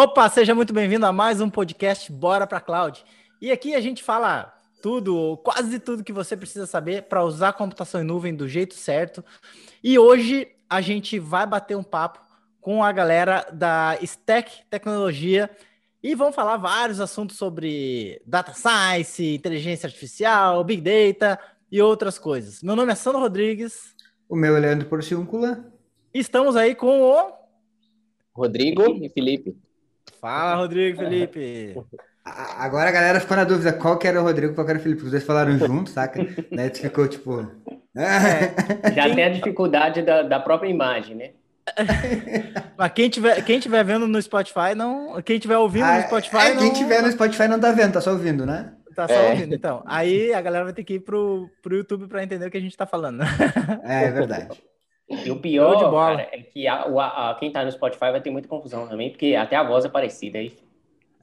Opa, seja muito bem-vindo a mais um podcast Bora para Cloud. E aqui a gente fala tudo, quase tudo que você precisa saber para usar a computação em nuvem do jeito certo. E hoje a gente vai bater um papo com a galera da Stack Tecnologia e vamos falar vários assuntos sobre data science, inteligência artificial, big data e outras coisas. Meu nome é Sandro Rodrigues. O meu é Leandro Porciúncula. Estamos aí com o Rodrigo e Felipe. Fala, Rodrigo Felipe. Agora a galera ficou na dúvida qual que era o Rodrigo e qual que era o Felipe. Os dois falaram junto, saca? Daí tu ficou tipo. É, já tem a dificuldade da, da própria imagem, né? Mas quem tiver, quem tiver vendo no Spotify, não. Quem tiver ouvindo ah, no Spotify. É, não... Quem tiver no Spotify não tá vendo, tá só ouvindo, né? Tá só é. ouvindo, então. Aí a galera vai ter que ir pro, pro YouTube para entender o que a gente tá falando. É, é verdade. E o pior, cara, é que a, a, a, quem tá no Spotify vai ter muita confusão também, porque até a voz é parecida aí.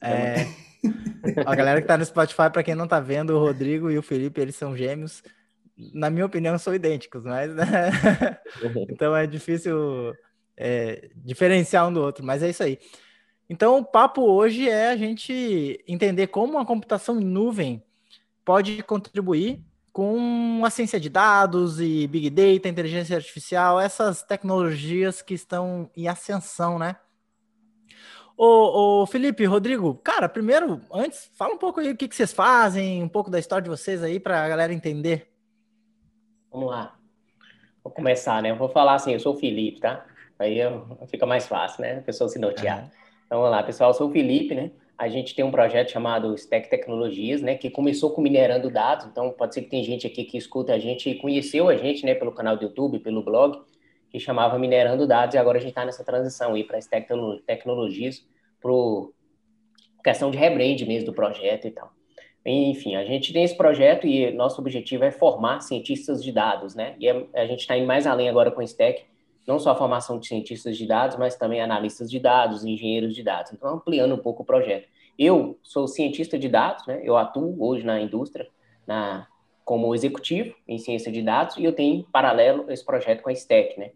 É. a galera que tá no Spotify, para quem não tá vendo, o Rodrigo e o Felipe, eles são gêmeos. Na minha opinião, são idênticos, mas né? então é difícil é, diferenciar um do outro, mas é isso aí. Então, o papo hoje é a gente entender como a computação em nuvem pode contribuir com a ciência de dados e big data, inteligência artificial, essas tecnologias que estão em ascensão, né? Ô, ô, Felipe, Rodrigo, cara, primeiro, antes, fala um pouco aí o que, que vocês fazem, um pouco da história de vocês aí para a galera entender. Vamos lá. Vou começar, né? Eu vou falar assim, eu sou o Felipe, tá? Aí eu, fica mais fácil, né? A pessoa se notear. Então, vamos lá, pessoal, eu sou o Felipe, né? A gente tem um projeto chamado Stack Tecnologias, né, que começou com minerando dados. Então, pode ser que tem gente aqui que escuta a gente e conheceu a gente, né, pelo canal do YouTube, pelo blog, que chamava Minerando Dados, e agora a gente está nessa transição aí para Stack Tecnologias, por questão de rebrand mesmo do projeto e tal. Enfim, a gente tem esse projeto e nosso objetivo é formar cientistas de dados, né? E a, a gente está indo mais além agora com o Stack, não só a formação de cientistas de dados, mas também analistas de dados, engenheiros de dados. Então, ampliando um pouco o projeto. Eu sou cientista de dados, né? Eu atuo hoje na indústria, na como executivo em ciência de dados e eu tenho em paralelo esse projeto com a Stack, né?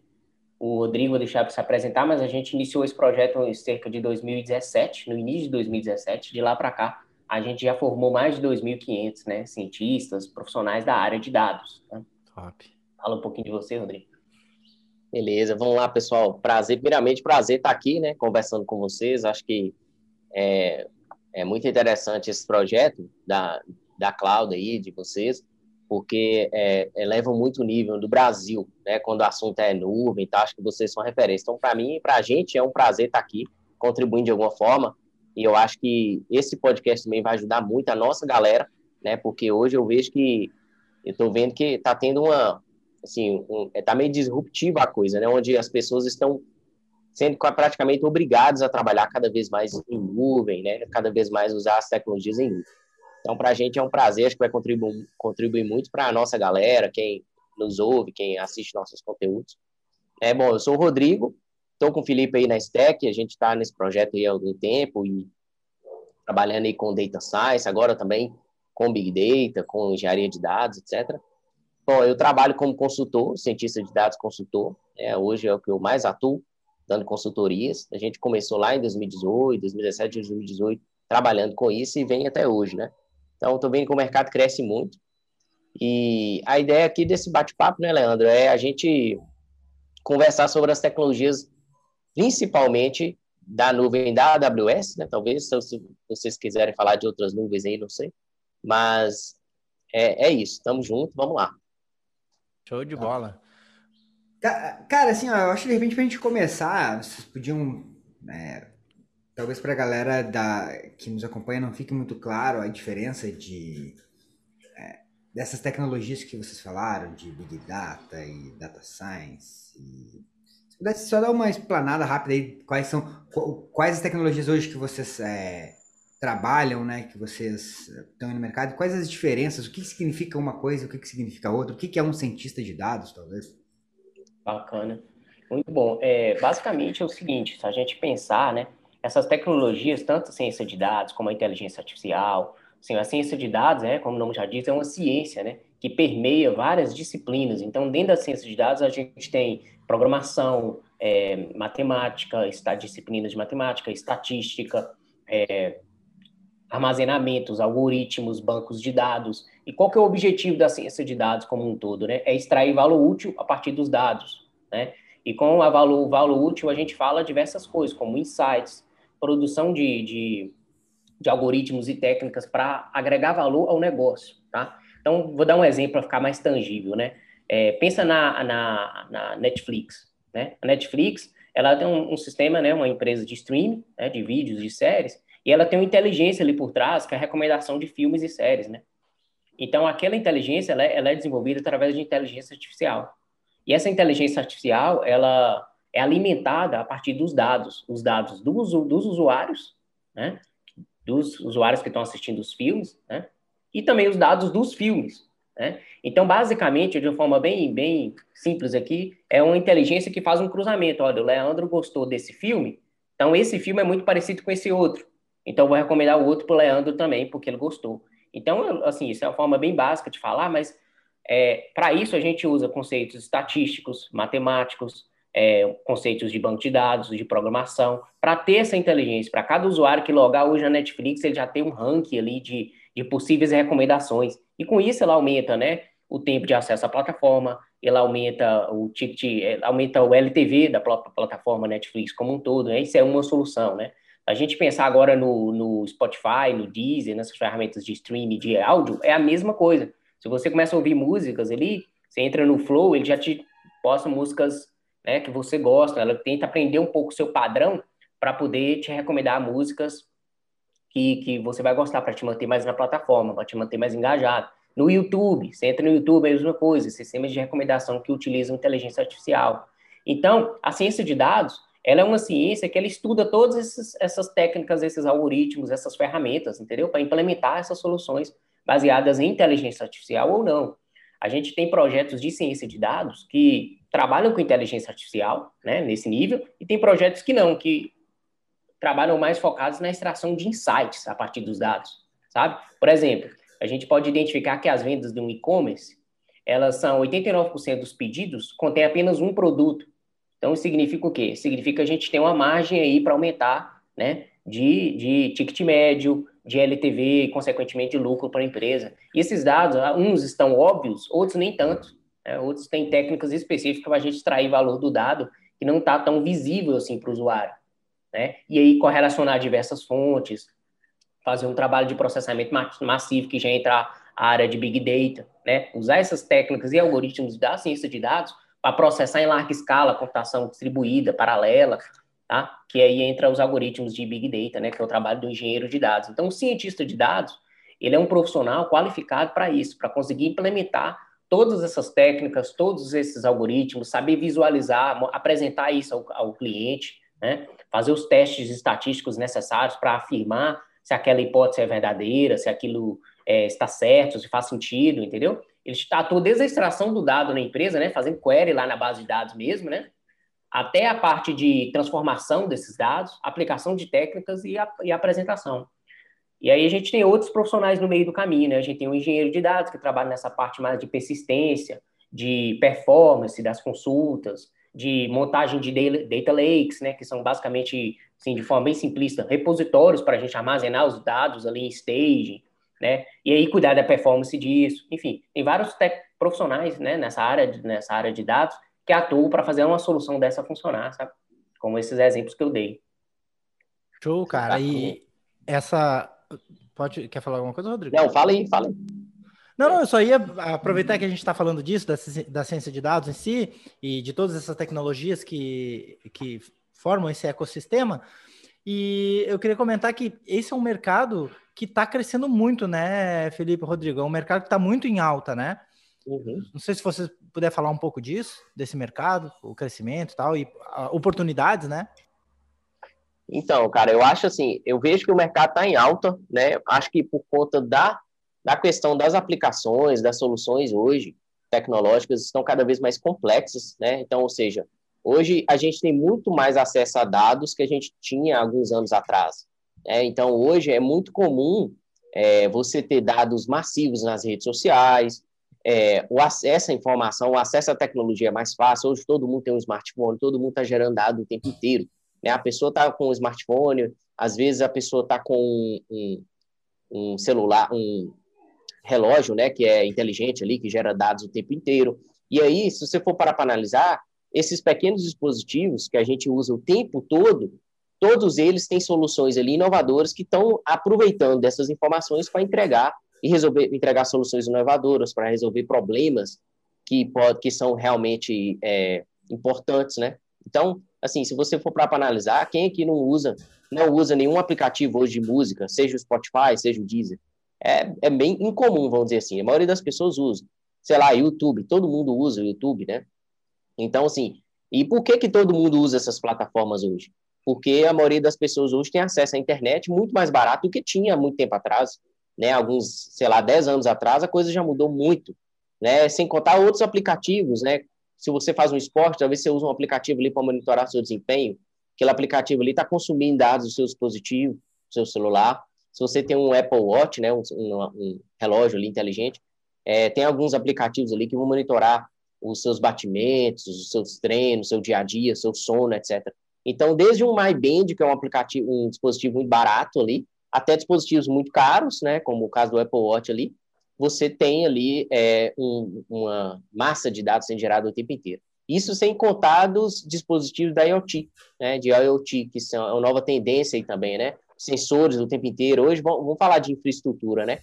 O Rodrigo vai deixar para se apresentar, mas a gente iniciou esse projeto em cerca de 2017, no início de 2017. De lá para cá, a gente já formou mais de 2.500 né, cientistas, profissionais da área de dados. Né? Top. Fala um pouquinho de você, Rodrigo. Beleza, vamos lá, pessoal. Prazer, primeiramente, prazer estar aqui, né, conversando com vocês. Acho que é, é muito interessante esse projeto da, da Cloud aí, de vocês, porque é, elevam muito o nível do Brasil, né, quando o assunto é nuvem, tá? acho que vocês são referência. Então, para mim, para a gente, é um prazer estar aqui, contribuindo de alguma forma, e eu acho que esse podcast também vai ajudar muito a nossa galera, né, porque hoje eu vejo que, eu estou vendo que está tendo uma, assim, um, é, tá meio disruptiva a coisa, né? Onde as pessoas estão sendo praticamente obrigadas a trabalhar cada vez mais em nuvem, né? Cada vez mais usar as tecnologias em nuvem. Então, para a gente é um prazer, acho que vai contribuir, contribuir muito para a nossa galera, quem nos ouve, quem assiste nossos conteúdos. É bom, eu sou o Rodrigo, estou com o Felipe aí na Stack, a gente está nesse projeto aí há algum tempo e trabalhando aí com Data Science, agora também com Big Data, com engenharia de dados, etc. Bom, eu trabalho como consultor, cientista de dados consultor. É, hoje é o que eu mais atuo, dando consultorias. A gente começou lá em 2018, 2017, 2018, trabalhando com isso e vem até hoje, né? Então, estou vendo que o mercado cresce muito. E a ideia aqui desse bate-papo, né, Leandro, é a gente conversar sobre as tecnologias, principalmente da nuvem da AWS, né? Talvez, se vocês quiserem falar de outras nuvens aí, não sei. Mas é, é isso, estamos juntos, vamos lá. Show de bola. Cara, assim, ó, eu acho que de repente pra gente começar, vocês podiam. É, talvez pra galera da, que nos acompanha não fique muito claro a diferença de. É, dessas tecnologias que vocês falaram, de Big Data e Data Science. E, se pudesse só dar uma explanada rápida aí, quais são. Quais as tecnologias hoje que vocês. É, trabalham, né, que vocês estão no mercado, quais as diferenças, o que significa uma coisa, o que significa outra, o que é um cientista de dados, talvez? Bacana. Muito bom. É, basicamente é o seguinte, se a gente pensar, né, essas tecnologias, tanto a ciência de dados como a inteligência artificial, assim, a ciência de dados, né, como o nome já diz, é uma ciência, né, que permeia várias disciplinas. Então, dentro da ciência de dados, a gente tem programação, é, matemática, está, disciplinas de matemática, estatística, é, armazenamentos, algoritmos, bancos de dados. E qual que é o objetivo da ciência de dados como um todo? Né? É extrair valor útil a partir dos dados. Né? E com o valor, valor útil a gente fala diversas coisas, como insights, produção de, de, de algoritmos e técnicas para agregar valor ao negócio. Tá? Então, vou dar um exemplo para ficar mais tangível. Né? É, pensa na, na, na Netflix. Né? A Netflix, ela tem um, um sistema, né, uma empresa de streaming, né, de vídeos, de séries, e ela tem uma inteligência ali por trás, que é a recomendação de filmes e séries, né? Então, aquela inteligência, ela é, ela é desenvolvida através de inteligência artificial. E essa inteligência artificial, ela é alimentada a partir dos dados, os dados dos, dos usuários, né? Dos usuários que estão assistindo os filmes, né? E também os dados dos filmes. Né? Então, basicamente, de uma forma bem, bem simples aqui, é uma inteligência que faz um cruzamento. Olha, o Leandro gostou desse filme, então esse filme é muito parecido com esse outro. Então, vou recomendar o outro para o Leandro também, porque ele gostou. Então, assim, isso é uma forma bem básica de falar, mas é, para isso a gente usa conceitos estatísticos, matemáticos, é, conceitos de banco de dados, de programação, para ter essa inteligência. Para cada usuário que logar hoje na Netflix, ele já tem um ranking ali de, de possíveis recomendações. E com isso ela aumenta, né, o tempo de acesso à plataforma, ela aumenta o ticket, aumenta o LTV da própria plataforma Netflix como um todo, né? Isso é uma solução, né? A gente pensar agora no, no Spotify, no Deezer, nessas ferramentas de streaming de áudio, é a mesma coisa. Se você começa a ouvir músicas ali, você entra no Flow, ele já te posta músicas né, que você gosta, ela tenta aprender um pouco o seu padrão para poder te recomendar músicas que, que você vai gostar para te manter mais na plataforma, para te manter mais engajado. No YouTube, você entra no YouTube, é a mesma coisa, sistemas de recomendação que utilizam inteligência artificial. Então, a ciência de dados, ela é uma ciência que ela estuda todas essas, essas técnicas, esses algoritmos, essas ferramentas, entendeu? Para implementar essas soluções baseadas em inteligência artificial ou não. A gente tem projetos de ciência de dados que trabalham com inteligência artificial, né, nesse nível, e tem projetos que não, que trabalham mais focados na extração de insights a partir dos dados, sabe? Por exemplo, a gente pode identificar que as vendas de um e-commerce, elas são 89% dos pedidos contém apenas um produto. Então, significa o quê? Significa que a gente tem uma margem aí para aumentar, né, de, de ticket médio, de LTV e, consequentemente, de lucro para a empresa. E esses dados, uns estão óbvios, outros nem tanto. Né? Outros têm técnicas específicas para a gente extrair valor do dado que não está tão visível assim para o usuário né? E aí correlacionar diversas fontes, fazer um trabalho de processamento massivo que já entra a área de Big Data, né? Usar essas técnicas e algoritmos da ciência de dados para processar em larga escala, computação distribuída, paralela, tá? Que aí entra os algoritmos de Big Data, né? Que é o trabalho do engenheiro de dados. Então, o cientista de dados, ele é um profissional qualificado para isso, para conseguir implementar todas essas técnicas, todos esses algoritmos, saber visualizar, apresentar isso ao, ao cliente, né? fazer os testes estatísticos necessários para afirmar se aquela hipótese é verdadeira, se aquilo é, está certo, se faz sentido, entendeu? Ele atuam desde a extração do dado na empresa, né, fazendo query lá na base de dados mesmo, né, até a parte de transformação desses dados, aplicação de técnicas e, a, e apresentação. E aí a gente tem outros profissionais no meio do caminho, né? A gente tem um engenheiro de dados que trabalha nessa parte mais de persistência, de performance das consultas, de montagem de data lakes, né, que são basicamente, assim, de forma bem simplista, repositórios para a gente armazenar os dados ali em staging, né, e aí cuidar da performance disso. Enfim, tem vários profissionais, né, nessa área, nessa área de dados que atuam para fazer uma solução dessa funcionar, sabe? Como esses exemplos que eu dei. Show, cara. E essa pode quer falar alguma coisa, Rodrigo? Não, fala aí, fala aí. Não, não, eu só ia aproveitar que a gente está falando disso, da, da ciência de dados em si, e de todas essas tecnologias que, que formam esse ecossistema. E eu queria comentar que esse é um mercado que está crescendo muito, né, Felipe Rodrigo? É um mercado que está muito em alta, né? Uhum. Não sei se você puder falar um pouco disso, desse mercado, o crescimento e tal, e oportunidades, né? Então, cara, eu acho assim, eu vejo que o mercado está em alta, né? Acho que por conta da da questão das aplicações, das soluções hoje tecnológicas estão cada vez mais complexas, né? Então, ou seja, hoje a gente tem muito mais acesso a dados que a gente tinha alguns anos atrás. Né? Então, hoje é muito comum é, você ter dados massivos nas redes sociais, é, o acesso à informação, o acesso à tecnologia é mais fácil. Hoje todo mundo tem um smartphone, todo mundo está gerando dados o tempo inteiro. Né? A pessoa está com um smartphone, às vezes a pessoa está com um, um, celular, um relógio, né, que é inteligente ali, que gera dados o tempo inteiro. E aí, se você for parar para analisar, esses pequenos dispositivos que a gente usa o tempo todo, todos eles têm soluções ali inovadoras que estão aproveitando dessas informações para entregar e resolver entregar soluções inovadoras para resolver problemas que pode, que são realmente é, importantes, né? Então, assim, se você for para analisar, quem aqui não usa não usa nenhum aplicativo hoje de música, seja o Spotify, seja o Deezer, é, é bem incomum, vamos dizer assim. A maioria das pessoas usa, sei lá, YouTube, todo mundo usa o YouTube, né? Então, assim, e por que que todo mundo usa essas plataformas hoje? Porque a maioria das pessoas hoje tem acesso à internet muito mais barato do que tinha muito tempo atrás né, alguns, sei lá, 10 anos atrás, a coisa já mudou muito, né, sem contar outros aplicativos, né, se você faz um esporte, talvez você use um aplicativo ali para monitorar seu desempenho, aquele aplicativo ali está consumindo dados do seu dispositivo, do seu celular, se você tem um Apple Watch, né, um, um, um relógio ali inteligente, é, tem alguns aplicativos ali que vão monitorar os seus batimentos, os seus treinos, seu dia a dia, seu sono, etc. Então, desde um MyBand, que é um aplicativo, um dispositivo muito barato ali, até dispositivos muito caros, né, como o caso do Apple Watch ali, você tem ali é, um, uma massa de dados sendo gerada o tempo inteiro. Isso sem contar dos dispositivos da IoT, né, de IoT, que são é uma nova tendência aí também, né, sensores o tempo inteiro. Hoje vamos, falar de infraestrutura, né,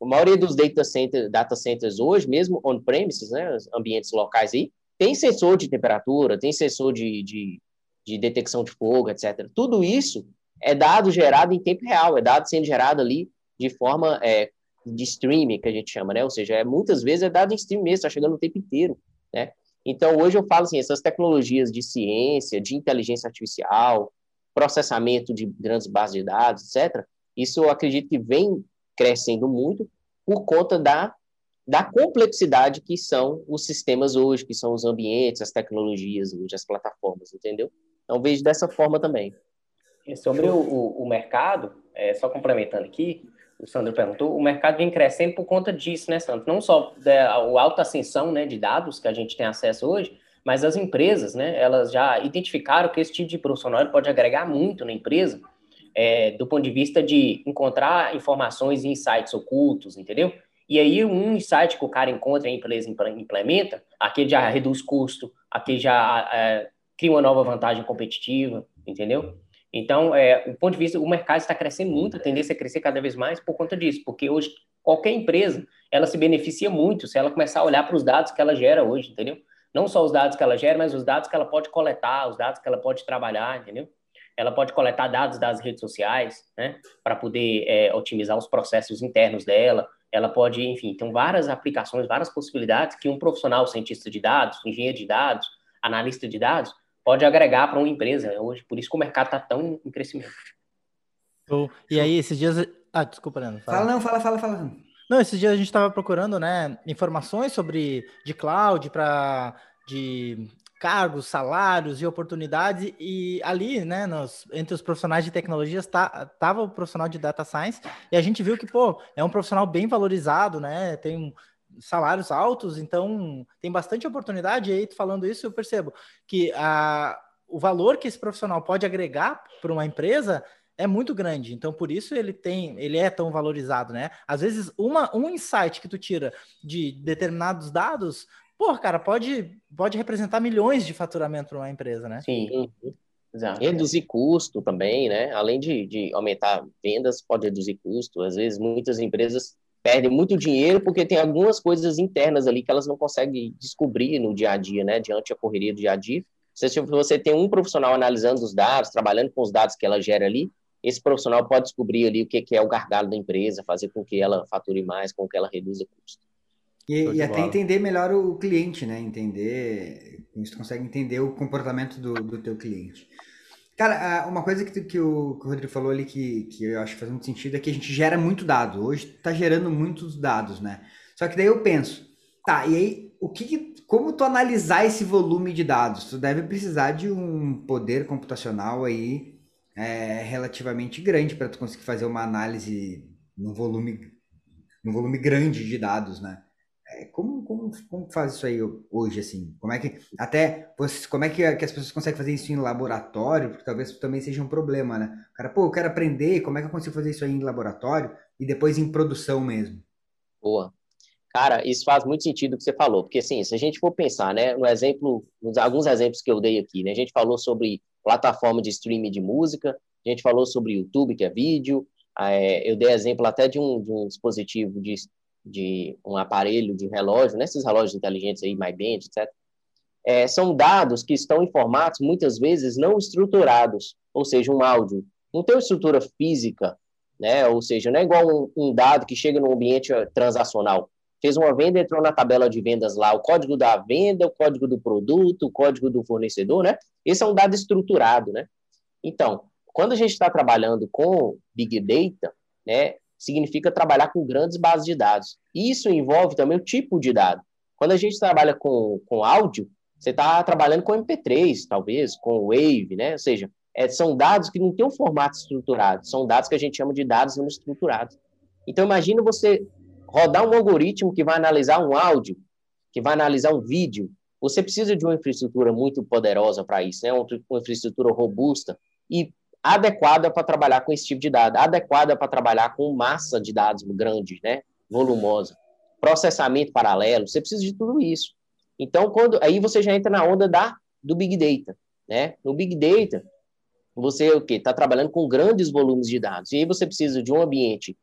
a maioria dos data, center, data centers hoje, mesmo on-premises, né, ambientes locais aí, tem sensor de temperatura, tem sensor de, de, de detecção de fogo, etc. Tudo isso é dado gerado em tempo real, é dado sendo gerado ali de forma é, de streaming, que a gente chama, né? Ou seja, é, muitas vezes é dado em streaming mesmo, está chegando o tempo inteiro, né? Então, hoje eu falo assim, essas tecnologias de ciência, de inteligência artificial, processamento de grandes bases de dados, etc., isso eu acredito que vem crescendo muito por conta da, da complexidade que são os sistemas hoje, que são os ambientes, as tecnologias hoje, as plataformas, entendeu? Então, vejo dessa forma também. Sobre o, o, o mercado, é, só complementando aqui, o Sandro perguntou, o mercado vem crescendo por conta disso, né, Sandro? Não só da a alta ascensão né, de dados que a gente tem acesso hoje, mas as empresas, né, elas já identificaram que esse tipo de profissional pode agregar muito na empresa, é, do ponto de vista de encontrar informações e insights ocultos, entendeu? E aí, um insight que o cara encontra e a empresa implementa, aquele já reduz custo, aquele já é, cria uma nova vantagem competitiva, entendeu? Então, é, o ponto de vista, o mercado está crescendo muito, a tendência é crescer cada vez mais por conta disso, porque hoje qualquer empresa, ela se beneficia muito se ela começar a olhar para os dados que ela gera hoje, entendeu? Não só os dados que ela gera, mas os dados que ela pode coletar, os dados que ela pode trabalhar, entendeu? Ela pode coletar dados das redes sociais, né, para poder é, otimizar os processos internos dela. Ela pode, enfim, tem várias aplicações, várias possibilidades que um profissional cientista de dados, engenheiro de dados, analista de dados, pode agregar para uma empresa hoje. Por isso que o mercado está tão em crescimento. E aí, esses dias. Ah, desculpa, Leandro. Fala. fala, não, fala, fala, fala. Não, esses dias a gente estava procurando, né, informações sobre de cloud para de cargos, salários e oportunidades e ali, né, nos, entre os profissionais de tecnologias tá, o profissional de data science e a gente viu que pô é um profissional bem valorizado, né, tem salários altos, então tem bastante oportunidade. E aí, falando isso, eu percebo que a, o valor que esse profissional pode agregar para uma empresa é muito grande. Então, por isso ele tem, ele é tão valorizado, né? Às vezes, uma, um insight que tu tira de determinados dados, pô, cara, pode, pode representar milhões de faturamento para uma empresa, né? Sim. Exato. Reduzir custo também, né? Além de, de aumentar vendas, pode reduzir custo. Às vezes, muitas empresas perdem muito dinheiro porque tem algumas coisas internas ali que elas não conseguem descobrir no dia a dia, né? Diante da correria do dia a dia. Se você tem um profissional analisando os dados, trabalhando com os dados que ela gera ali, esse profissional pode descobrir ali o que é o gargalo da empresa, fazer com que ela fature mais, com que ela reduza o custo. E, e até entender melhor o cliente, né? Entender, você consegue entender o comportamento do, do teu cliente. Cara, uma coisa que, que, o, que o Rodrigo falou ali que, que eu acho que faz muito sentido é que a gente gera muito dado. Hoje está gerando muitos dados, né? Só que daí eu penso, tá, e aí, o que, como tu analisar esse volume de dados? Tu deve precisar de um poder computacional aí é, relativamente grande para tu conseguir fazer uma análise num volume, num volume grande de dados, né? É, como, como, como faz isso aí hoje, assim? Como é que, até, como é que, que as pessoas conseguem fazer isso em laboratório? Porque talvez também seja um problema, né? O cara, pô, eu quero aprender, como é que eu consigo fazer isso aí em laboratório e depois em produção mesmo? Boa. Cara, isso faz muito sentido o que você falou, porque assim, se a gente for pensar, né, no exemplo, alguns exemplos que eu dei aqui, né, a gente falou sobre plataforma de streaming de música, a gente falou sobre YouTube, que é vídeo, é, eu dei exemplo até de um, de um dispositivo de, de um aparelho de relógio, nesses né, relógios inteligentes aí, MyBand, etc. É, são dados que estão em formatos, muitas vezes, não estruturados, ou seja, um áudio. Não tem uma estrutura física, né? ou seja, não é igual um, um dado que chega no ambiente transacional fez uma venda, entrou na tabela de vendas lá, o código da venda, o código do produto, o código do fornecedor, né? Esse é um dado estruturado, né? Então, quando a gente está trabalhando com Big Data, né, significa trabalhar com grandes bases de dados. Isso envolve também o tipo de dado. Quando a gente trabalha com, com áudio, você está trabalhando com MP3, talvez, com Wave, né? Ou seja, é, são dados que não têm um formato estruturado, são dados que a gente chama de dados não estruturados. Então, imagina você rodar um algoritmo que vai analisar um áudio, que vai analisar um vídeo, você precisa de uma infraestrutura muito poderosa para isso, né? uma infraestrutura robusta e adequada para trabalhar com esse tipo de dado, adequada para trabalhar com massa de dados grande, né? volumosa, processamento paralelo, você precisa de tudo isso. Então, quando aí você já entra na onda da do Big Data, né? No Big Data, você o que está trabalhando com grandes volumes de dados e aí você precisa de um ambiente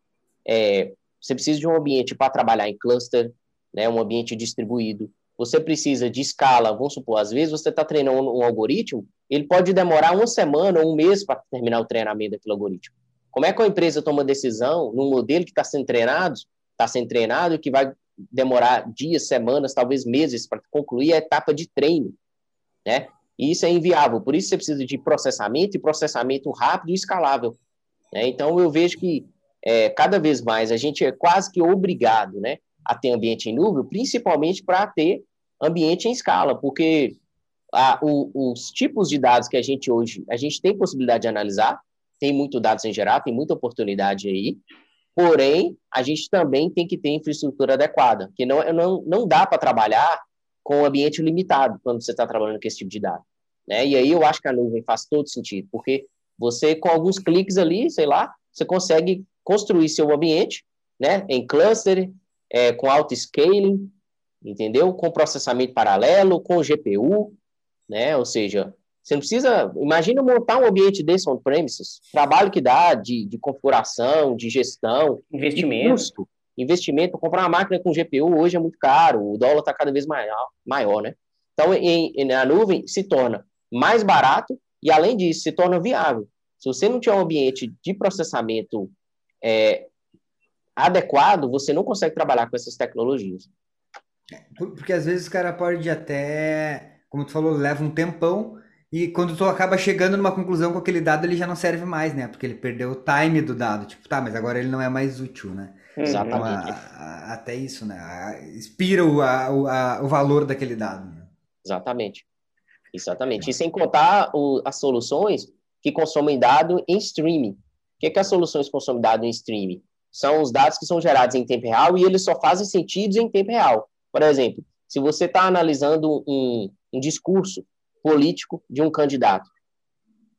é, você precisa de um ambiente para trabalhar em cluster, né, um ambiente distribuído. Você precisa de escala, vamos supor, às vezes você está treinando um algoritmo, ele pode demorar uma semana ou um mês para terminar o treinamento daquele algoritmo. Como é que a empresa toma decisão num modelo que está sendo treinado, está sendo treinado, que vai demorar dias, semanas, talvez meses para concluir a etapa de treino, né? E isso é inviável. Por isso você precisa de processamento e processamento rápido e escalável. Né? Então eu vejo que é, cada vez mais a gente é quase que obrigado né, a ter ambiente em nuvem, principalmente para ter ambiente em escala, porque a, o, os tipos de dados que a gente hoje, a gente tem possibilidade de analisar, tem muito dados em geral, tem muita oportunidade aí, porém, a gente também tem que ter infraestrutura adequada, que não, não, não dá para trabalhar com um ambiente limitado quando você está trabalhando com esse tipo de dado. Né? E aí eu acho que a nuvem faz todo sentido, porque você, com alguns cliques ali, sei lá, você consegue construir seu ambiente, né, em cluster, é, com auto-scaling, entendeu? Com processamento paralelo, com GPU, né? Ou seja, você não precisa. Imagina montar um ambiente desse on-premises, trabalho que dá de, de configuração, de gestão, investimento. De custo, investimento. Comprar uma máquina com GPU hoje é muito caro, o dólar está cada vez maior, maior, né? Então, em, em, na nuvem se torna mais barato e, além disso, se torna viável. Se você não tiver um ambiente de processamento é, adequado, você não consegue trabalhar com essas tecnologias. Porque às vezes o cara pode até, como tu falou, leva um tempão e quando tu acaba chegando numa conclusão com aquele dado, ele já não serve mais, né? Porque ele perdeu o time do dado. Tipo, tá, mas agora ele não é mais útil, né? Exatamente. Então, a, a, até isso, né? Expira o, a, o valor daquele dado. Né? Exatamente. Exatamente. E sem contar o, as soluções que consomem dado em streaming que, que as soluções consomem dados em streaming? São os dados que são gerados em tempo real e eles só fazem sentido em tempo real. Por exemplo, se você está analisando um, um, discurso político de um candidato,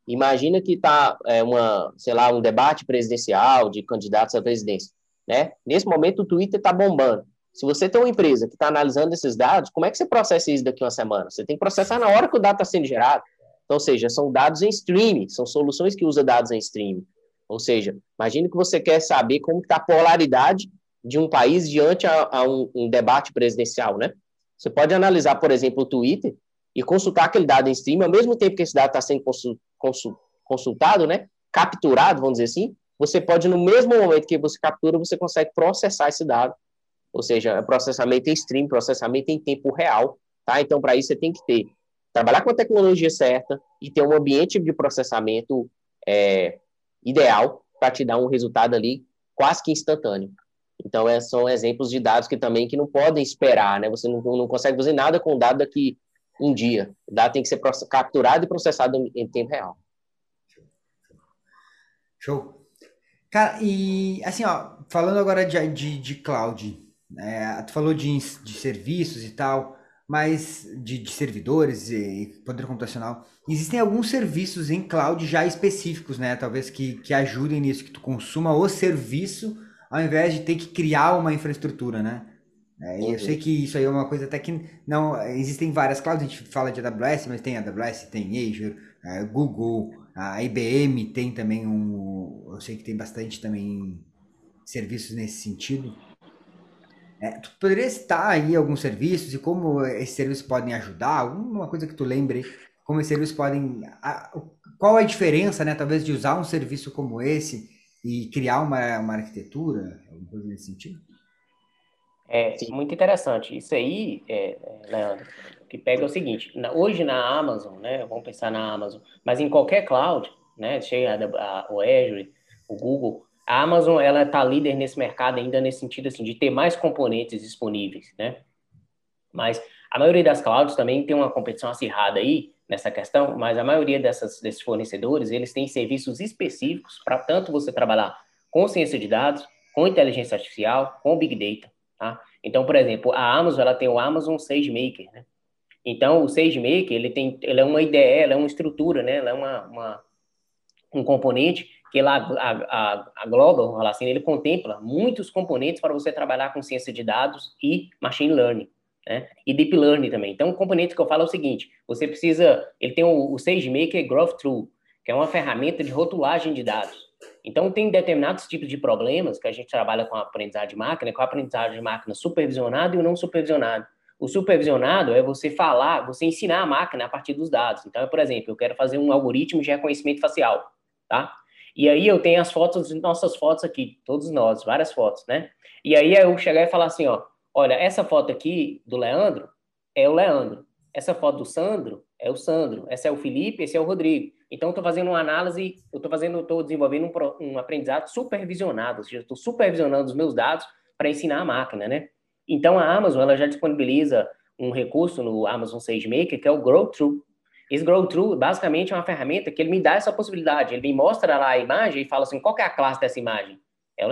imagina que está é, uma, sei lá, um debate presidencial de candidatos à presidência, né? Nesse momento o Twitter está bombando. Se você tem uma empresa que está analisando esses dados, como é que você processa isso daqui uma semana? Você tem que processar na hora que o dado está sendo gerado. Então, ou seja, são dados em streaming, são soluções que usam dados em streaming. Ou seja, imagine que você quer saber como está a polaridade de um país diante a, a um, um, debate presidencial, né? Você pode analisar, por exemplo, o Twitter e consultar aquele dado em stream, ao mesmo tempo que esse dado está sendo consultado, né? Capturado, vamos dizer assim, você pode, no mesmo momento que você captura, você consegue processar esse dado. Ou seja, é processamento em stream, processamento em tempo real, tá? Então, para isso, você tem que ter, trabalhar com a tecnologia certa e ter um ambiente de processamento é, ideal para te dar um resultado ali quase que instantâneo. Então, é, são exemplos de dados que também que não podem esperar, né? Você não, não consegue fazer nada com o dado daqui um dia. O dado tem que ser capturado e processado em, em tempo real. Show. Cara, e assim, ó, falando agora de, de, de cloud, É, tu falou de, de serviços e tal, mas de, de servidores e poder computacional. Existem alguns serviços em cloud já específicos, né? Talvez que, que ajudem nisso, que tu consuma o serviço ao invés de ter que criar uma infraestrutura, né? É, eu sei que isso aí é uma coisa até que não existem várias clouds, a gente fala de AWS, mas tem AWS, tem Azure, é, Google, a IBM tem também um, eu sei que tem bastante também serviços nesse sentido. É, tu poderia citar aí alguns serviços e como esses serviços podem ajudar? Alguma coisa que tu lembre, como esses serviços podem, a, qual a diferença, né, talvez de usar um serviço como esse e criar uma, uma arquitetura, alguma coisa nesse sentido? É muito interessante. Isso aí, é, é, Leandro, que pega é o seguinte: hoje na Amazon, né? Vamos pensar na Amazon, mas em qualquer cloud, né? Chega a, o Azure, o Google, a Amazon ela está líder nesse mercado ainda nesse sentido assim de ter mais componentes disponíveis, né? Mas a maioria das clouds também tem uma competição acirrada aí nessa questão, mas a maioria dessas, desses fornecedores eles têm serviços específicos para tanto você trabalhar com ciência de dados, com inteligência artificial, com big data. Tá? Então, por exemplo, a Amazon ela tem o Amazon SageMaker, né? Então, o SageMaker ele tem, ele é uma ideia, ela é uma estrutura, né? Ela é uma, uma um componente que lá a, a, Global, assim, ele contempla muitos componentes para você trabalhar com ciência de dados e machine learning, né? E deep learning também. Então, o componente que eu falo é o seguinte: você precisa, ele tem o, o SageMaker Growth Tool, que é uma ferramenta de rotulagem de dados. Então, tem determinados tipos de problemas que a gente trabalha com a aprendizagem de máquina, com a aprendizagem de máquina supervisionado e o não supervisionado. O supervisionado é você falar, você ensinar a máquina a partir dos dados. Então, por exemplo, eu quero fazer um algoritmo de reconhecimento facial, tá? E aí eu tenho as fotos, nossas fotos aqui, todos nós, várias fotos, né? E aí eu chegar e falar assim, ó, olha, essa foto aqui do Leandro é o Leandro. Essa foto do Sandro é o Sandro. Essa é o Felipe, esse é o Rodrigo. Então, estou fazendo uma análise, eu estou fazendo, estou desenvolvendo um, um, aprendizado supervisionado, ou seja, estou supervisionando os meus dados para ensinar a máquina, né? Então, a Amazon, ela já disponibiliza um recurso no Amazon SageMaker, que é o Grow Through. Esse Grow Through, basicamente, é uma ferramenta que ele me dá essa possibilidade. Ele me mostra lá a imagem e fala assim, qual é a classe dessa imagem?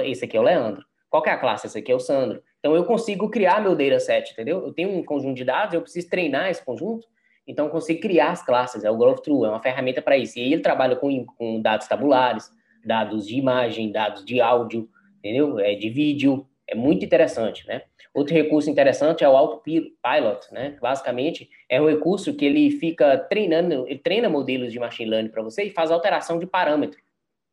Esse aqui é o Leandro. Qual é a classe? Esse aqui é o Sandro. Então, eu consigo criar meu dataset, entendeu? Eu tenho um conjunto de dados, eu preciso treinar esse conjunto, então, consigo criar as classes, é o Growth True, é uma ferramenta para isso. E aí ele trabalha com, com dados tabulares, dados de imagem, dados de áudio, entendeu? É, de vídeo, é muito interessante, né? Outro recurso interessante é o Autopilot, né? Basicamente, é um recurso que ele fica treinando, ele treina modelos de machine learning para você e faz alteração de parâmetro.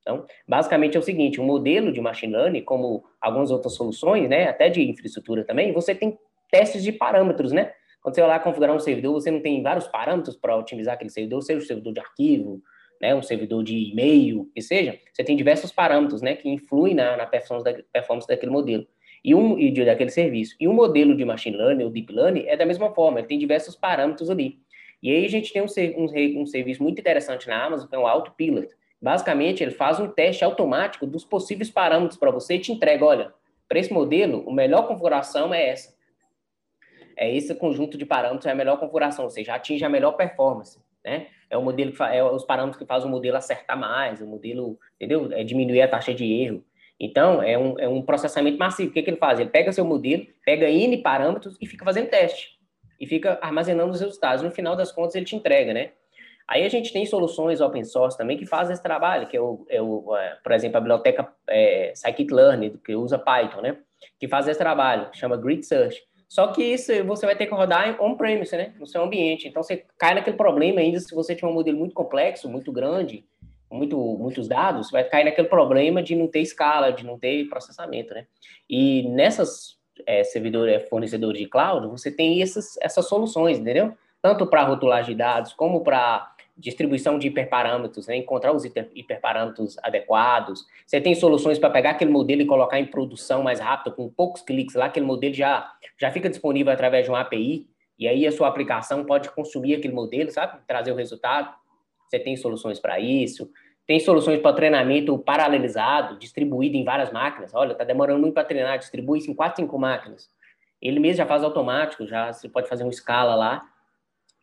Então, basicamente é o seguinte, um modelo de machine learning, como algumas outras soluções, né, até de infraestrutura também, você tem testes de parâmetros, né? Quando você vai lá configurar um servidor, você não tem vários parâmetros para otimizar aquele servidor, seja um servidor de arquivo, né, um servidor de e-mail, que seja, você tem diversos parâmetros, né, que influem na, na performance, da, performance daquele modelo e um e de, daquele serviço. E um modelo de machine learning ou deep learning é da mesma forma, ele tem diversos parâmetros ali. E aí a gente tem um, um, um serviço muito interessante na Amazon, que é o Autopilot. Basicamente, ele faz um teste automático dos possíveis parâmetros para você e te entrega, olha, para esse modelo, a melhor configuração é essa é esse conjunto de parâmetros é a melhor configuração, ou seja, atinge a melhor performance, né? É o modelo que é os parâmetros que faz o modelo acertar mais, o modelo, entendeu? É diminuir a taxa de erro. Então, é um, é um processamento massivo. O que, que ele faz? Ele pega seu modelo, pega N parâmetros e fica fazendo teste. E fica armazenando os resultados. No final das contas, ele te entrega, né? Aí a gente tem soluções open source também que fazem esse trabalho, que é, o, é, o, é por exemplo, a biblioteca é, Scikit-Learn, que usa Python, né? Que faz esse trabalho, chama Grid Search. Só que isso você vai ter que rodar on-premise, né? No seu ambiente. Então você cai naquele problema ainda se você tiver um modelo muito complexo, muito grande, muito, muitos dados, você vai cair naquele problema de não ter escala, de não ter processamento, né? E nessas é, servidores, é, fornecedores de cloud, você tem essas, essas soluções, entendeu? Tanto para rotulagem de dados, como para distribuição de hiperparâmetros, né? encontrar os hiperparâmetros adequados. Você tem soluções para pegar aquele modelo e colocar em produção mais rápido, com poucos cliques lá, aquele modelo já, já fica disponível através de uma API, e aí a sua aplicação pode consumir aquele modelo, sabe? Trazer o resultado. Você tem soluções para isso. Tem soluções para treinamento paralelizado, distribuído em várias máquinas. Olha, está demorando muito para treinar, distribui isso em quatro, cinco máquinas. Ele mesmo já faz automático, já você pode fazer uma escala lá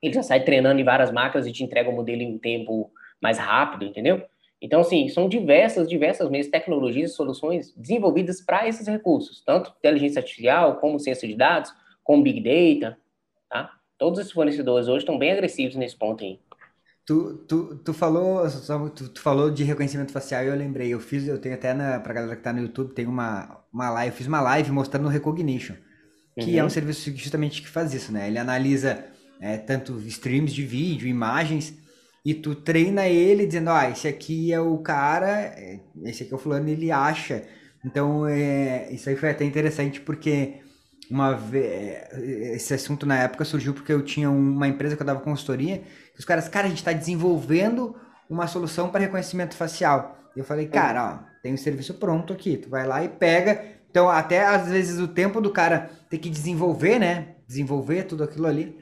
ele já sai treinando em várias máquinas e te entrega o modelo em um tempo mais rápido, entendeu? Então, assim, são diversas, diversas mesmo tecnologias e soluções desenvolvidas para esses recursos, tanto inteligência artificial, como ciência de dados, como Big Data, tá? Todos esses fornecedores hoje estão bem agressivos nesse ponto aí. Tu, tu, tu, falou, tu, tu, falou de reconhecimento facial e eu lembrei, eu fiz, eu tenho até na, pra galera que tá no YouTube, tem uma, uma live, eu fiz uma live mostrando o Recognition, que uhum. é um serviço justamente que faz isso, né? Ele analisa é, tanto streams de vídeo, imagens, e tu treina ele dizendo, ah, esse aqui é o cara, é, esse aqui é o fulano, ele acha. Então, é, isso aí foi até interessante porque uma vez, esse assunto na época surgiu porque eu tinha uma empresa que eu dava consultoria, os caras, cara, a gente está desenvolvendo uma solução para reconhecimento facial. E eu falei, cara, ó, tem um serviço pronto aqui, tu vai lá e pega. Então, até às vezes o tempo do cara ter que desenvolver, né? Desenvolver tudo aquilo ali,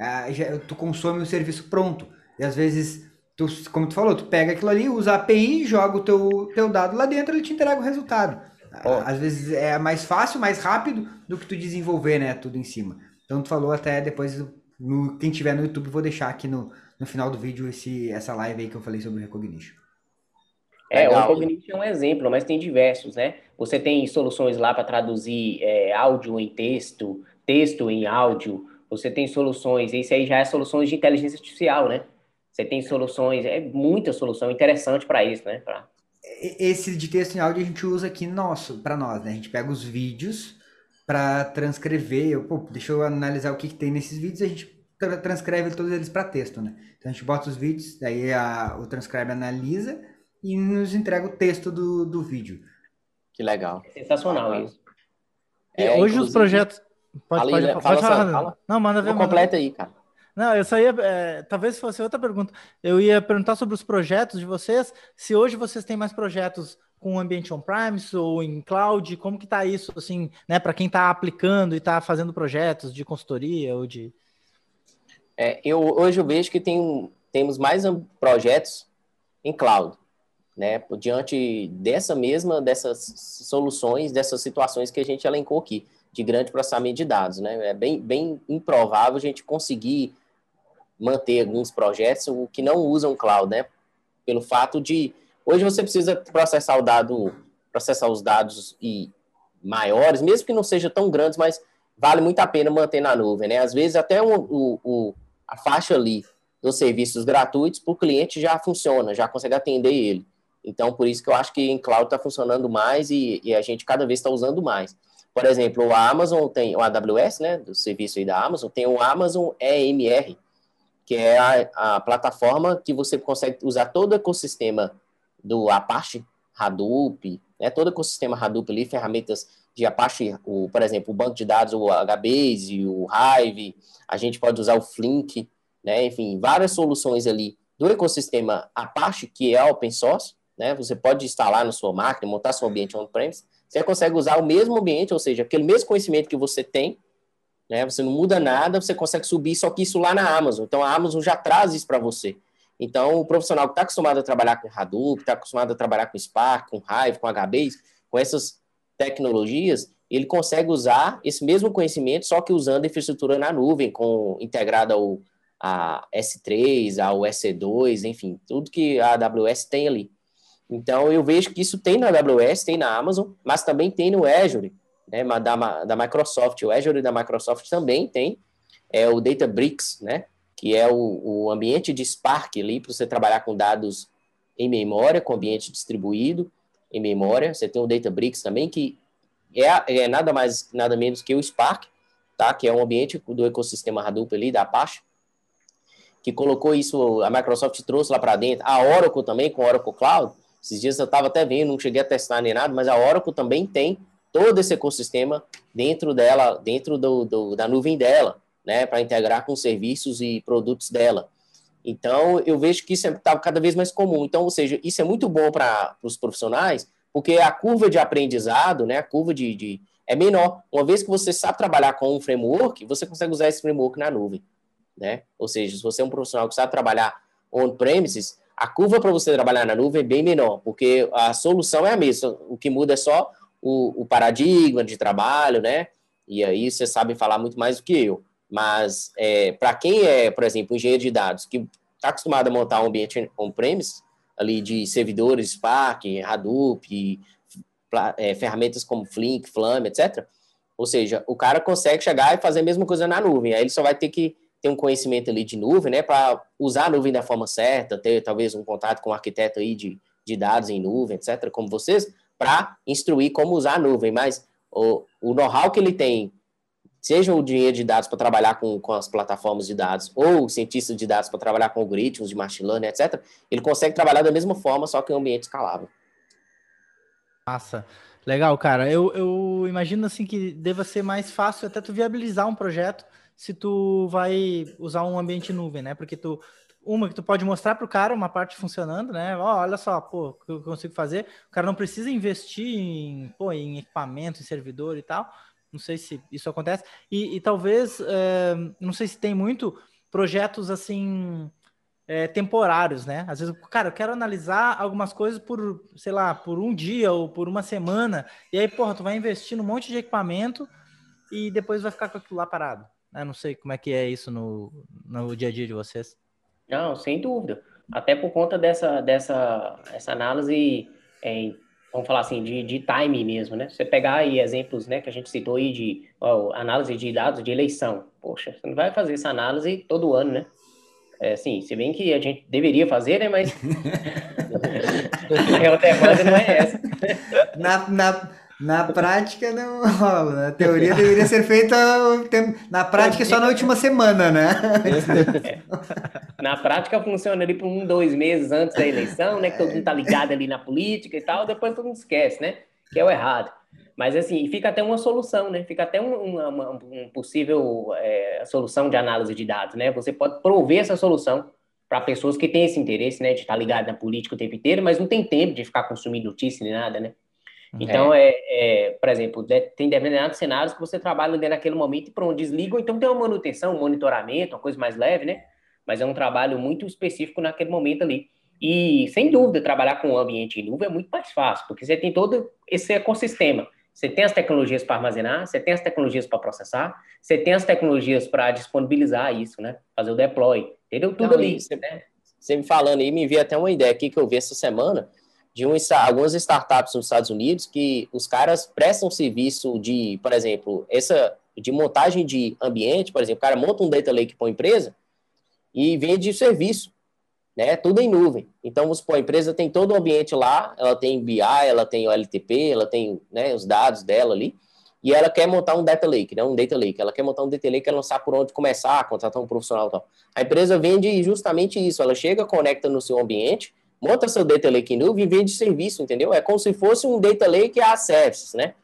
ah, já, tu consome o serviço pronto. E às vezes, tu, como tu falou, tu pega aquilo ali, usa a API, joga o teu, teu dado lá dentro, ele te entrega o resultado. Oh. Às vezes é mais fácil, mais rápido do que tu desenvolver, né, tudo em cima. Então tu falou até depois, no, quem tiver no YouTube, vou deixar aqui no, no final do vídeo esse, essa live aí que eu falei sobre o Recognition. É, o Recognition é um exemplo, mas tem diversos, né? Você tem soluções lá para traduzir é, áudio em texto, texto em áudio, você tem soluções, esse aí já é soluções de inteligência artificial, né? Você tem soluções, é muita solução interessante para isso, né? Pra... Esse de texto em áudio a gente usa aqui nosso, para nós, né? A gente pega os vídeos para transcrever. Eu, pô, deixa eu analisar o que, que tem nesses vídeos, a gente transcreve todos eles para texto, né? Então a gente bota os vídeos, daí a, o transcribe analisa e nos entrega o texto do, do vídeo. Que legal. É sensacional isso. É, hoje os projetos. Pode, pode, pode, pode falar. Fala. Não, manda ver. Completa aí, cara. Não, eu só ia. É, talvez fosse outra pergunta. Eu ia perguntar sobre os projetos de vocês. Se hoje vocês têm mais projetos com ambiente on-premise ou em cloud, como que está isso, assim, né, para quem está aplicando e está fazendo projetos de consultoria ou de... É, eu, hoje eu vejo que tem, temos mais projetos em cloud, né, diante dessa mesma, dessas soluções, dessas situações que a gente elencou aqui, de grande processamento de dados, né, é bem, bem improvável a gente conseguir manter alguns projetos que não usam cloud, né? Pelo fato de hoje você precisa processar o dado, processar os dados e maiores, mesmo que não sejam tão grandes, mas vale muito a pena manter na nuvem, né? Às vezes até o, o, o a faixa ali dos serviços gratuitos para o cliente já funciona, já consegue atender ele. Então, por isso que eu acho que em cloud está funcionando mais e, e, a gente cada vez está usando mais. Por exemplo, a Amazon tem, o AWS, né, do serviço aí da Amazon, tem o Amazon EMR, que é a, a plataforma que você consegue usar todo o ecossistema do Apache Hadoop, né, todo o ecossistema Hadoop ali, ferramentas de Apache, o, por exemplo, o banco de dados, o HBase, o Hive, a gente pode usar o Flink, né, enfim, várias soluções ali do ecossistema Apache, que é open source, né, você pode instalar na sua máquina, montar seu ambiente on-premise, você consegue usar o mesmo ambiente, ou seja, aquele mesmo conhecimento que você tem, né? Você não muda nada, você consegue subir, só que isso lá na Amazon. Então a Amazon já traz isso para você. Então o profissional que está acostumado a trabalhar com Hadoop, está acostumado a trabalhar com Spark, com Hive, com HBase, com essas tecnologias, ele consegue usar esse mesmo conhecimento, só que usando infraestrutura na nuvem, com integrada ao a S3, ao EC2, enfim, tudo que a AWS tem ali. Então, eu vejo que isso tem na AWS, tem na Amazon, mas também tem no Azure, né, da, da Microsoft. O Azure da Microsoft também tem é o Databricks, né, que é o, o ambiente de Spark ali para você trabalhar com dados em memória, com ambiente distribuído em memória. Você tem o Databricks também, que é, é nada mais, nada menos que o Spark, tá, que é um ambiente do ecossistema Hadoop ali, da Apache, que colocou isso, a Microsoft trouxe lá para dentro. A Oracle também, com Oracle Cloud, esses dias eu estava até vendo, não cheguei a testar nem nada, mas a Oracle também tem todo esse ecossistema dentro dela, dentro do, do da nuvem dela, né, para integrar com serviços e produtos dela. Então, eu vejo que isso está cada vez mais comum. Então, ou seja, isso é muito bom para os profissionais, porque a curva de aprendizado, né, a curva de, de, é menor. Uma vez que você sabe trabalhar com um framework, você consegue usar esse framework na nuvem, né? Ou seja, se você é um profissional que sabe trabalhar on-premises, a curva para você trabalhar na nuvem é bem menor, porque a solução é a mesma. O que muda é só o, o paradigma de trabalho, né? E aí você sabe falar muito mais do que eu. Mas é, para quem é, por exemplo, engenheiro de dados, que está acostumado a montar um ambiente on-premise, ali de servidores Spark, Hadoop, é, ferramentas como Flink, Flame, etc. Ou seja, o cara consegue chegar e fazer a mesma coisa na nuvem. Aí ele só vai ter que ter um conhecimento ali de nuvem, né, para usar a nuvem da forma certa, ter talvez um contato com um arquiteto aí de, de dados em nuvem, etc., como vocês, para instruir como usar a nuvem. Mas o, o know-how que ele tem, seja o dinheiro de dados para trabalhar com, com as plataformas de dados, ou cientista de dados para trabalhar com algoritmos de machine learning, etc., ele consegue trabalhar da mesma forma, só que em um ambiente escalável. Massa. Legal, cara. Eu, eu imagino assim que deva ser mais fácil até tu viabilizar um projeto se tu vai usar um ambiente nuvem, né? Porque tu uma que tu pode mostrar para o cara uma parte funcionando, né? Ó, olha só, pô, que eu consigo fazer. O cara não precisa investir em, pô, em equipamento, em servidor e tal. Não sei se isso acontece. E, e talvez, é, não sei se tem muito projetos assim é, temporários, né? Às vezes, cara, eu quero analisar algumas coisas por, sei lá, por um dia ou por uma semana, e aí, porra, tu vai investir num monte de equipamento e depois vai ficar com aquilo lá parado. Eu não sei como é que é isso no, no dia a dia de vocês. Não, sem dúvida. Até por conta dessa, dessa essa análise, é, vamos falar assim, de, de time mesmo, né? Você pegar aí exemplos, né, que a gente citou aí de ó, análise de dados de eleição. Poxa, você não vai fazer essa análise todo ano, né? É, sim, se bem que a gente deveria fazer, né? Mas a real demanda não é essa. Na, na, na prática não rola. Na teoria deveria ser feita na prática só na última semana, né? É. Na prática funciona ali por um, dois meses antes da eleição, né? Que todo mundo tá ligado ali na política e tal, depois todo mundo esquece, né? Que é o errado. Mas assim, fica até uma solução, né? Fica até um, uma, um possível é, solução de análise de dados, né? Você pode prover essa solução para pessoas que têm esse interesse, né? De estar ligado na política o tempo inteiro, mas não tem tempo de ficar consumindo notícia nem nada, né? Uhum. Então, é. é, é por exemplo, tem determinados cenários que você trabalha naquele momento e pronto, desliga, então tem uma manutenção, um monitoramento, uma coisa mais leve, né? Mas é um trabalho muito específico naquele momento ali. E, sem dúvida, trabalhar com o ambiente em nuvem é muito mais fácil, porque você tem todo esse ecossistema. Você tem as tecnologias para armazenar, você tem as tecnologias para processar, você tem as tecnologias para disponibilizar isso, né? Fazer o deploy. Entendeu? Tudo Não, ali. Você, né? você me falando aí, me envia até uma ideia aqui que eu vi essa semana de um, algumas startups nos Estados Unidos que os caras prestam serviço de, por exemplo, essa de montagem de ambiente, por exemplo, o cara monta um data lake para uma empresa e vende serviço né? Tudo em nuvem. Então, vamos supor, a empresa tem todo o ambiente lá, ela tem BI, ela tem o LTP, ela tem né, os dados dela ali, e ela quer montar um data lake, né? Um data lake. Ela quer montar um data lake, ela não sabe por onde começar, contratar um profissional e tal. A empresa vende justamente isso. Ela chega, conecta no seu ambiente, monta seu data lake em nuvem e vende serviço, entendeu? É como se fosse um data lake a services, né?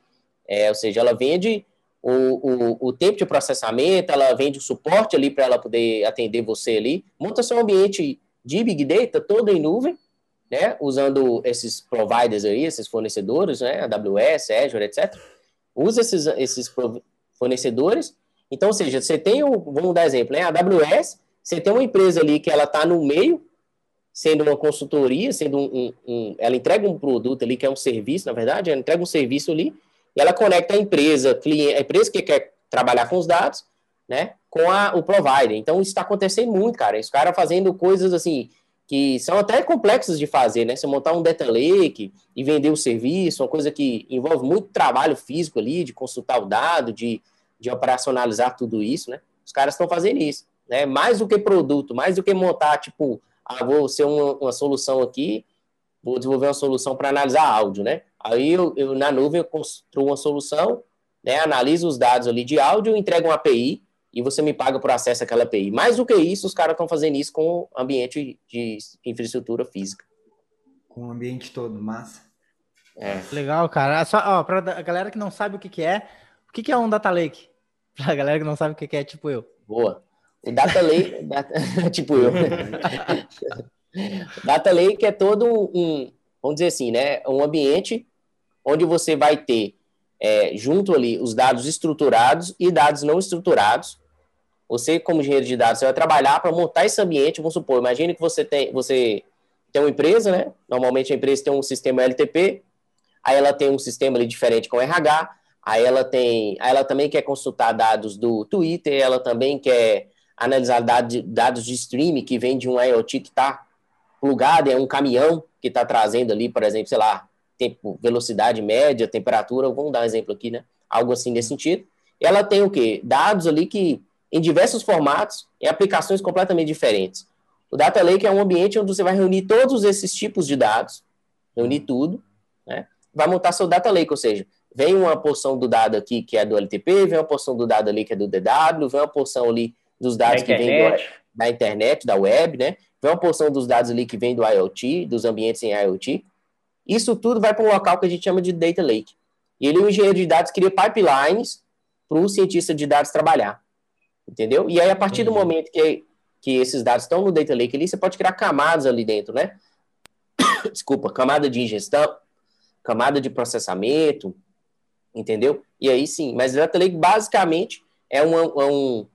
É, ou seja, ela vende o, o, o, tempo de processamento, ela vende o suporte ali para ela poder atender você ali, monta seu ambiente de Big Data toda em nuvem, né, usando esses providers aí, esses fornecedores, né, AWS, Azure, etc. Usa esses, esses fornecedores. Então, ou seja, você tem, o, vamos dar exemplo, né, AWS, você tem uma empresa ali que ela está no meio, sendo uma consultoria, sendo um, um, um, ela entrega um produto ali que é um serviço, na verdade, ela entrega um serviço ali, e ela conecta a empresa, cliente, a empresa que quer trabalhar com os dados, né, com a, o provider. Então, isso está acontecendo muito, cara. Os caras fazendo coisas assim que são até complexas de fazer, né? Você montar um data lake e vender o serviço, uma coisa que envolve muito trabalho físico ali, de consultar o dado, de, de operacionalizar tudo isso, né? Os caras estão fazendo isso, né? Mais do que produto, mais do que montar, tipo, ah, vou ser uma, uma solução aqui, vou desenvolver uma solução para analisar áudio, né? Aí eu, eu, na nuvem eu construo uma solução, né? Analiso os dados ali de áudio, entrego uma API, e você me paga por acesso àquela API. Mais do que isso, os caras estão fazendo isso com o ambiente de infraestrutura física. Com o ambiente todo, massa. É. Legal, cara. Só, ó, pra a galera que não sabe o que, que é, o que, que é um data lake? Pra galera que não sabe o que, que é, tipo eu. Boa. O data lake, data, tipo eu. data lake é todo um, vamos dizer assim, né, um ambiente onde você vai ter é, junto ali os dados estruturados e dados não estruturados, você, como engenheiro de dados, você vai trabalhar para montar esse ambiente. Vamos supor, imagine que você tem, você tem uma empresa, né? Normalmente a empresa tem um sistema LTP, aí ela tem um sistema ali diferente com RH, aí ela tem, aí ela também quer consultar dados do Twitter, ela também quer analisar dados de, streaming que vem de um IoT que está plugada, é um caminhão que está trazendo ali, por exemplo, sei lá, tempo, velocidade média, temperatura, vamos dar um exemplo aqui, né? Algo assim nesse sentido. Ela tem o quê? Dados ali que, em diversos formatos, em aplicações completamente diferentes. O Data Lake é um ambiente onde você vai reunir todos esses tipos de dados, reunir tudo, né? Vai montar seu Data Lake, ou seja, vem uma porção do dado aqui que é do LTP, vem uma porção do dado ali que é do DW, vem uma porção ali dos dados que vem do, da internet, da web, né? Vem uma porção dos dados ali que vem do IoT, dos ambientes em IoT. Isso tudo vai para um local que a gente chama de Data Lake. E ele, o engenheiro de dados, cria pipelines para o cientista de dados trabalhar. Entendeu? E aí, a partir do momento que, que esses dados estão no Data Lake ali, você pode criar camadas ali dentro, né? Desculpa, camada de ingestão, camada de processamento, entendeu? E aí sim, mas o Data Lake basicamente é um, é um,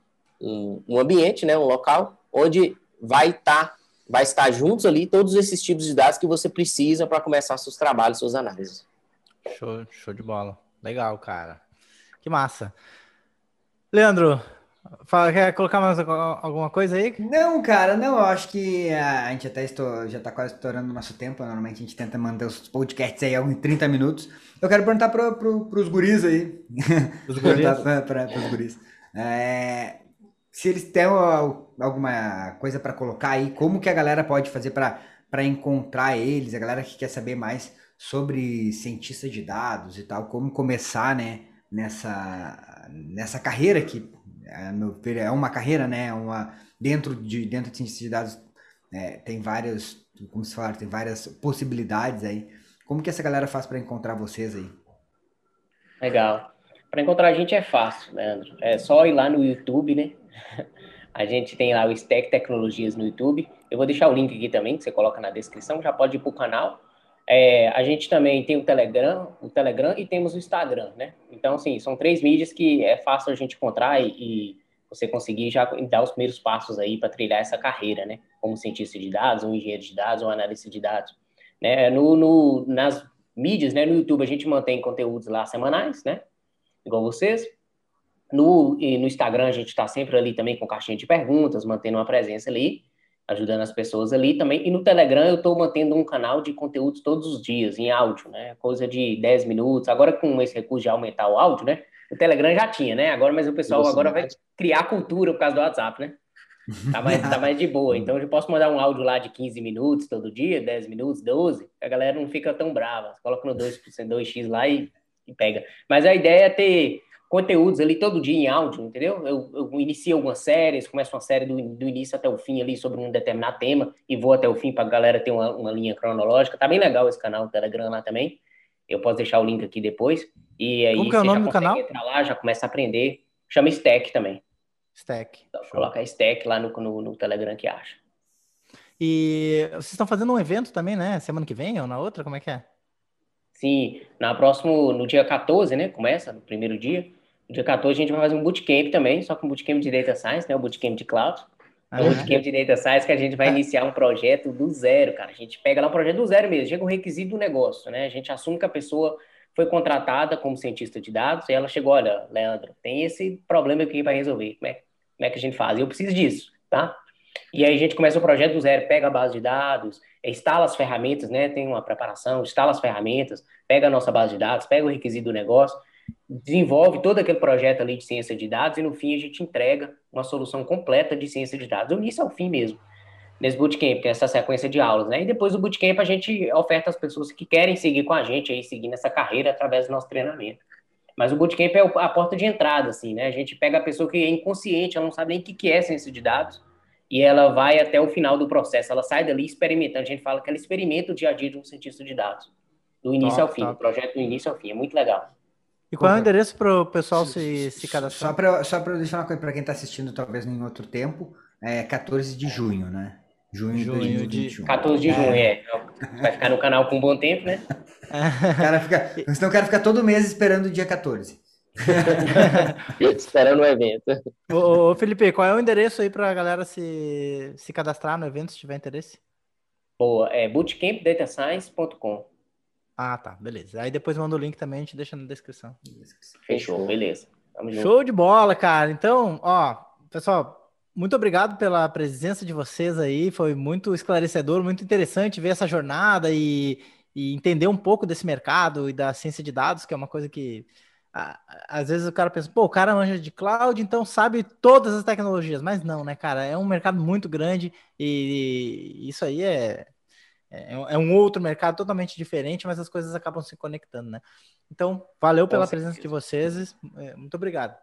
um, um ambiente, né, um local onde vai estar tá, vai estar juntos ali todos esses tipos de dados que você precisa para começar seus trabalhos, suas análises. Show, show de bola. Legal, cara. Que massa. Leandro, fala, quer colocar mais alguma coisa aí? Não, cara, não. Eu acho que a gente até estou, já está quase estourando o nosso tempo. Normalmente a gente tenta manter os podcasts aí em 30 minutos. Eu quero perguntar para pro, os guris aí. Os guris? para os guris. É, se eles têm alguma coisa para colocar aí, como que a galera pode fazer para encontrar eles, a galera que quer saber mais sobre cientista de dados e tal, como começar, né, nessa, nessa carreira que, é uma carreira, né, uma, dentro de dentro de cientista de dados é, tem várias, como se fala, tem várias possibilidades aí. Como que essa galera faz para encontrar vocês aí? Legal. Para encontrar a gente é fácil, Leandro. É só ir lá no YouTube, né? A gente tem lá o Stack Tecnologias no YouTube. Eu vou deixar o link aqui também, que você coloca na descrição, já pode ir para o canal. É, a gente também tem o Telegram, o Telegram e temos o Instagram, né? Então, assim, são três mídias que é fácil a gente encontrar e, e você conseguir já dar os primeiros passos aí para trilhar essa carreira, né? Como cientista de dados, um engenheiro de dados, um analista de dados. Né? No, no, nas mídias, né? No YouTube a gente mantém conteúdos lá semanais, né? Igual vocês. No, no Instagram a gente está sempre ali também com caixinha de perguntas, mantendo uma presença ali, ajudando as pessoas ali também. E no Telegram eu estou mantendo um canal de conteúdos todos os dias, em áudio, né? Coisa de 10 minutos. Agora com esse recurso de aumentar o áudio, né? O Telegram já tinha, né? Agora, mas o pessoal agora vai criar cultura por causa do WhatsApp, né? Tá mais, tá mais de boa. Então eu posso mandar um áudio lá de 15 minutos todo dia, 10 minutos, 12, a galera não fica tão brava. Coloca no 2%, 2x lá e, e pega. Mas a ideia é ter conteúdos ali todo dia em áudio, entendeu? Eu, eu inicio algumas séries, começo uma série do, do início até o fim ali sobre um determinado tema e vou até o fim para a galera ter uma, uma linha cronológica. Tá bem legal esse canal do Telegram lá também. Eu posso deixar o link aqui depois. E aí Como que é o nome do canal? Entrar lá, já começa a aprender. Chama Stack também. Stack. Então, coloca Stack lá no, no, no Telegram que acha. E vocês estão fazendo um evento também, né? Semana que vem ou na outra? Como é que é? Sim, na próximo, no dia 14, né? Começa, no primeiro dia. No dia 14 a gente vai fazer um bootcamp também, só que um bootcamp de Data Science, né? O bootcamp de Cloud. É um bootcamp de Data Science que a gente vai iniciar um projeto do zero, cara. A gente pega lá um projeto do zero mesmo, chega um requisito do negócio, né? A gente assume que a pessoa foi contratada como cientista de dados e ela chegou, olha, Leandro, tem esse problema aqui para resolver. Como é, como é que a gente faz? Eu preciso disso, tá? E aí a gente começa o projeto do zero, pega a base de dados, instala as ferramentas, né? Tem uma preparação, instala as ferramentas, pega a nossa base de dados, pega o requisito do negócio desenvolve todo aquele projeto ali de ciência de dados e no fim a gente entrega uma solução completa de ciência de dados, do início ao fim mesmo. Nesse bootcamp, tem essa sequência de aulas, né? E depois do bootcamp a gente oferta às pessoas que querem seguir com a gente aí, seguir nessa carreira através do nosso treinamento. Mas o bootcamp é a porta de entrada, assim, né? A gente pega a pessoa que é inconsciente, ela não sabe nem o que é ciência de dados, e ela vai até o final do processo, ela sai dali experimentando. A gente fala que ela experimenta o dia a dia de um cientista de dados, do início top, ao fim, top. do projeto do início ao fim. É muito legal. E qual é o endereço para o pessoal se, se cadastrar? Só para só deixar uma coisa para quem está assistindo, talvez em outro tempo, é 14 de junho, né? Junho, junho de 2021. 14 de junho, é. é. Vai ficar no canal com um bom tempo, né? o cara fica, senão o cara fica todo mês esperando o dia 14. esperando o evento. Ô, ô, Felipe, qual é o endereço aí para a galera se, se cadastrar no evento, se tiver interesse? Boa, é bootcampdatascience.com. Ah, tá, beleza. Aí depois manda o link também, a gente deixa na descrição. Fechou, beleza. Show de bola, cara. Então, ó, pessoal, muito obrigado pela presença de vocês aí. Foi muito esclarecedor, muito interessante ver essa jornada e, e entender um pouco desse mercado e da ciência de dados, que é uma coisa que às vezes o cara pensa, pô, o cara manja de cloud, então sabe todas as tecnologias, mas não, né, cara? É um mercado muito grande e isso aí é, é, é um outro mercado totalmente diferente, mas as coisas acabam se conectando, né? Então, valeu pela presença de vocês, é, muito obrigado.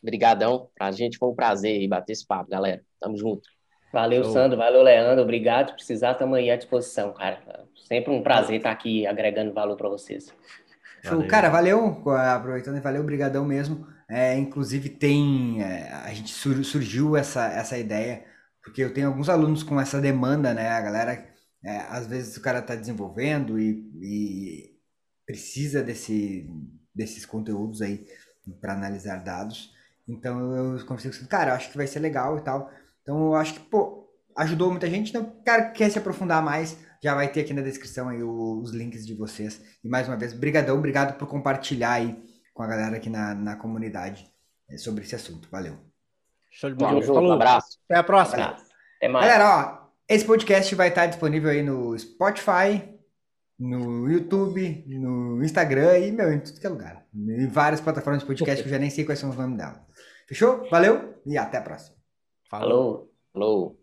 Obrigadão, a gente foi um prazer bater esse papo, galera. Tamo junto. Valeu, Show. Sandro. Valeu, Leandro. Obrigado. Se precisar, estamos aí à disposição, cara. Sempre um prazer estar aqui agregando valor para vocês. Valeu. Cara, valeu, aproveitando, valeu, brigadão mesmo. É, inclusive tem, é, a gente sur, surgiu essa, essa ideia, porque eu tenho alguns alunos com essa demanda, né? A galera, é, às vezes o cara está desenvolvendo e, e, precisa desse, desses conteúdos aí para analisar dados. Então eu conversei com cara, acho que vai ser legal e tal. Então eu acho que, pô, ajudou muita gente. Então, cara, quer se aprofundar mais, já vai ter aqui na descrição aí os links de vocês. E mais uma vez, brigadão, obrigado por compartilhar aí com a galera aqui na, na comunidade é, sobre esse assunto. Valeu. Show de bola. Falou. Um abraço. Até a próxima. Abraço. Até mais. Galera, ó, esse podcast vai estar disponível aí no Spotify, no YouTube, no Instagram e, meu, em tudo que é lugar. Em várias plataformas de podcast que eu já nem sei quais são os nomes dela. Fechou? Valeu e até a próxima. Falou. Falou.